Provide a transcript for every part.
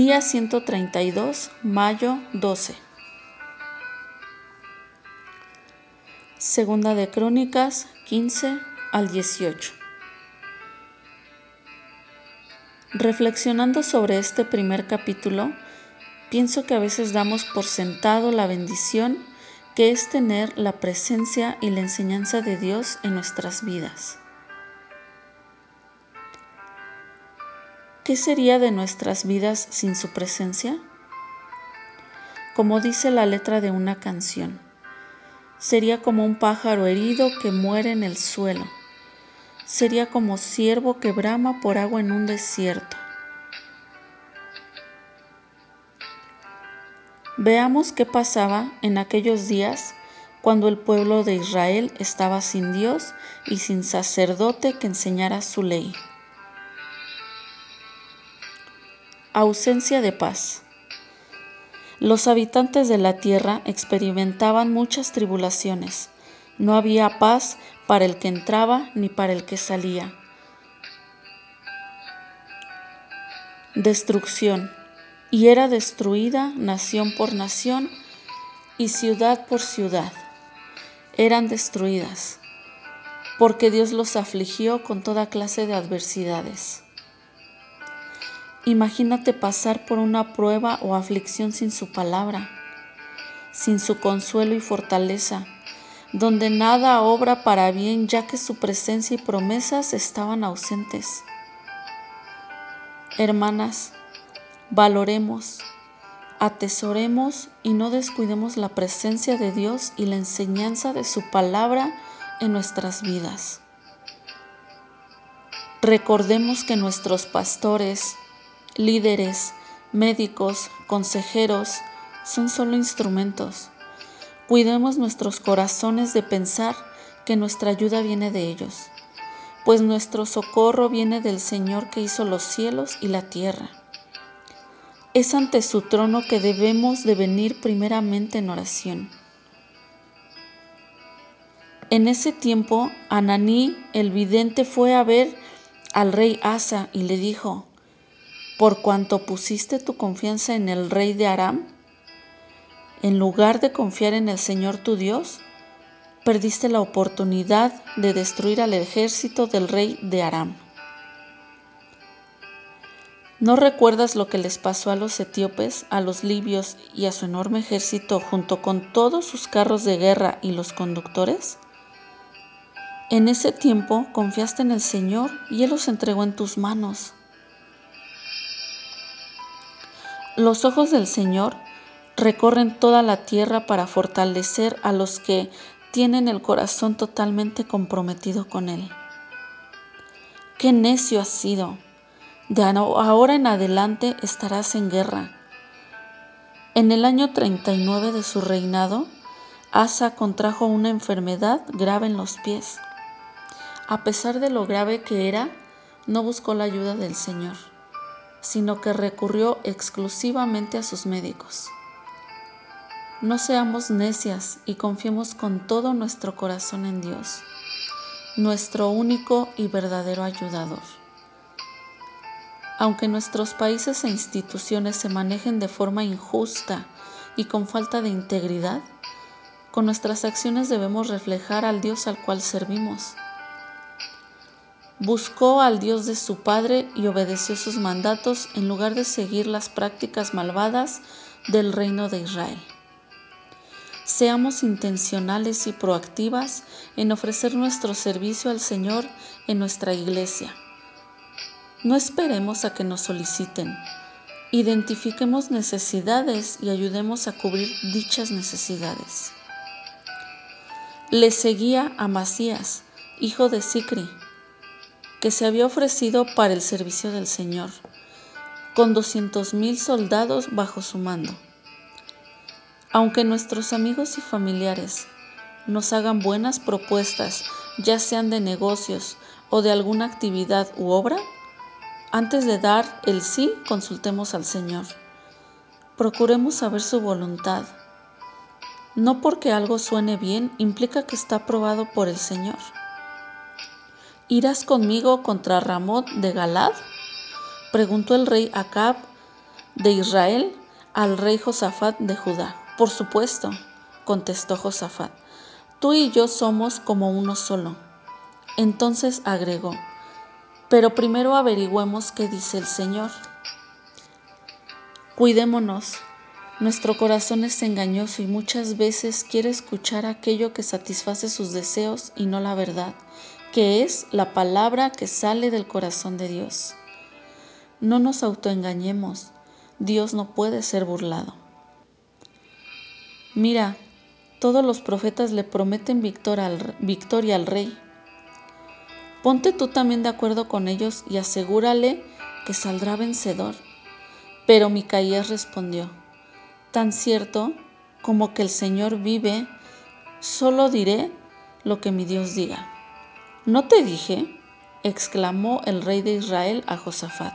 Día 132, mayo 12. Segunda de Crónicas 15 al 18. Reflexionando sobre este primer capítulo, pienso que a veces damos por sentado la bendición que es tener la presencia y la enseñanza de Dios en nuestras vidas. ¿Qué sería de nuestras vidas sin su presencia? Como dice la letra de una canción, sería como un pájaro herido que muere en el suelo, sería como ciervo que brama por agua en un desierto. Veamos qué pasaba en aquellos días cuando el pueblo de Israel estaba sin Dios y sin sacerdote que enseñara su ley. Ausencia de paz. Los habitantes de la tierra experimentaban muchas tribulaciones. No había paz para el que entraba ni para el que salía. Destrucción. Y era destruida nación por nación y ciudad por ciudad. Eran destruidas, porque Dios los afligió con toda clase de adversidades. Imagínate pasar por una prueba o aflicción sin su palabra, sin su consuelo y fortaleza, donde nada obra para bien ya que su presencia y promesas estaban ausentes. Hermanas, valoremos, atesoremos y no descuidemos la presencia de Dios y la enseñanza de su palabra en nuestras vidas. Recordemos que nuestros pastores, líderes, médicos, consejeros, son solo instrumentos. Cuidemos nuestros corazones de pensar que nuestra ayuda viene de ellos, pues nuestro socorro viene del Señor que hizo los cielos y la tierra. Es ante su trono que debemos de venir primeramente en oración. En ese tiempo, Ananí el vidente fue a ver al rey Asa y le dijo, por cuanto pusiste tu confianza en el rey de Aram, en lugar de confiar en el Señor tu Dios, perdiste la oportunidad de destruir al ejército del rey de Aram. ¿No recuerdas lo que les pasó a los etíopes, a los libios y a su enorme ejército junto con todos sus carros de guerra y los conductores? En ese tiempo confiaste en el Señor y Él los entregó en tus manos. Los ojos del Señor recorren toda la tierra para fortalecer a los que tienen el corazón totalmente comprometido con Él. Qué necio has sido. De ahora en adelante estarás en guerra. En el año 39 de su reinado, Asa contrajo una enfermedad grave en los pies. A pesar de lo grave que era, no buscó la ayuda del Señor sino que recurrió exclusivamente a sus médicos. No seamos necias y confiemos con todo nuestro corazón en Dios, nuestro único y verdadero ayudador. Aunque nuestros países e instituciones se manejen de forma injusta y con falta de integridad, con nuestras acciones debemos reflejar al Dios al cual servimos Buscó al Dios de su padre y obedeció sus mandatos en lugar de seguir las prácticas malvadas del reino de Israel. Seamos intencionales y proactivas en ofrecer nuestro servicio al Señor en nuestra iglesia. No esperemos a que nos soliciten. Identifiquemos necesidades y ayudemos a cubrir dichas necesidades. Le seguía a Masías, hijo de Sicri, que se había ofrecido para el servicio del Señor, con doscientos mil soldados bajo su mando. Aunque nuestros amigos y familiares nos hagan buenas propuestas, ya sean de negocios o de alguna actividad u obra, antes de dar el sí, consultemos al Señor. Procuremos saber su voluntad. No porque algo suene bien implica que está aprobado por el Señor. ¿Irás conmigo contra Ramot de Galad? Preguntó el rey Acab de Israel al rey Josafat de Judá. Por supuesto, contestó Josafat. Tú y yo somos como uno solo. Entonces agregó, pero primero averigüemos qué dice el Señor. Cuidémonos. Nuestro corazón es engañoso y muchas veces quiere escuchar aquello que satisface sus deseos y no la verdad, que es la palabra que sale del corazón de Dios. No nos autoengañemos. Dios no puede ser burlado. Mira, todos los profetas le prometen victoria al, victoria al rey Ponte tú también de acuerdo con ellos y asegúrale que saldrá vencedor. Pero Micaías respondió, tan cierto como que el Señor vive, solo diré lo que mi Dios diga. ¿No te dije? exclamó el rey de Israel a Josafat.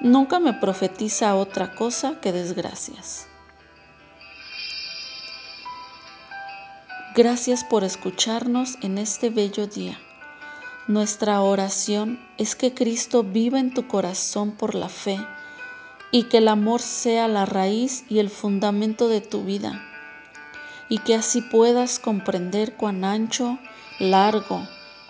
Nunca me profetiza otra cosa que desgracias. Gracias por escucharnos en este bello día. Nuestra oración es que Cristo viva en tu corazón por la fe y que el amor sea la raíz y el fundamento de tu vida y que así puedas comprender cuán ancho, largo,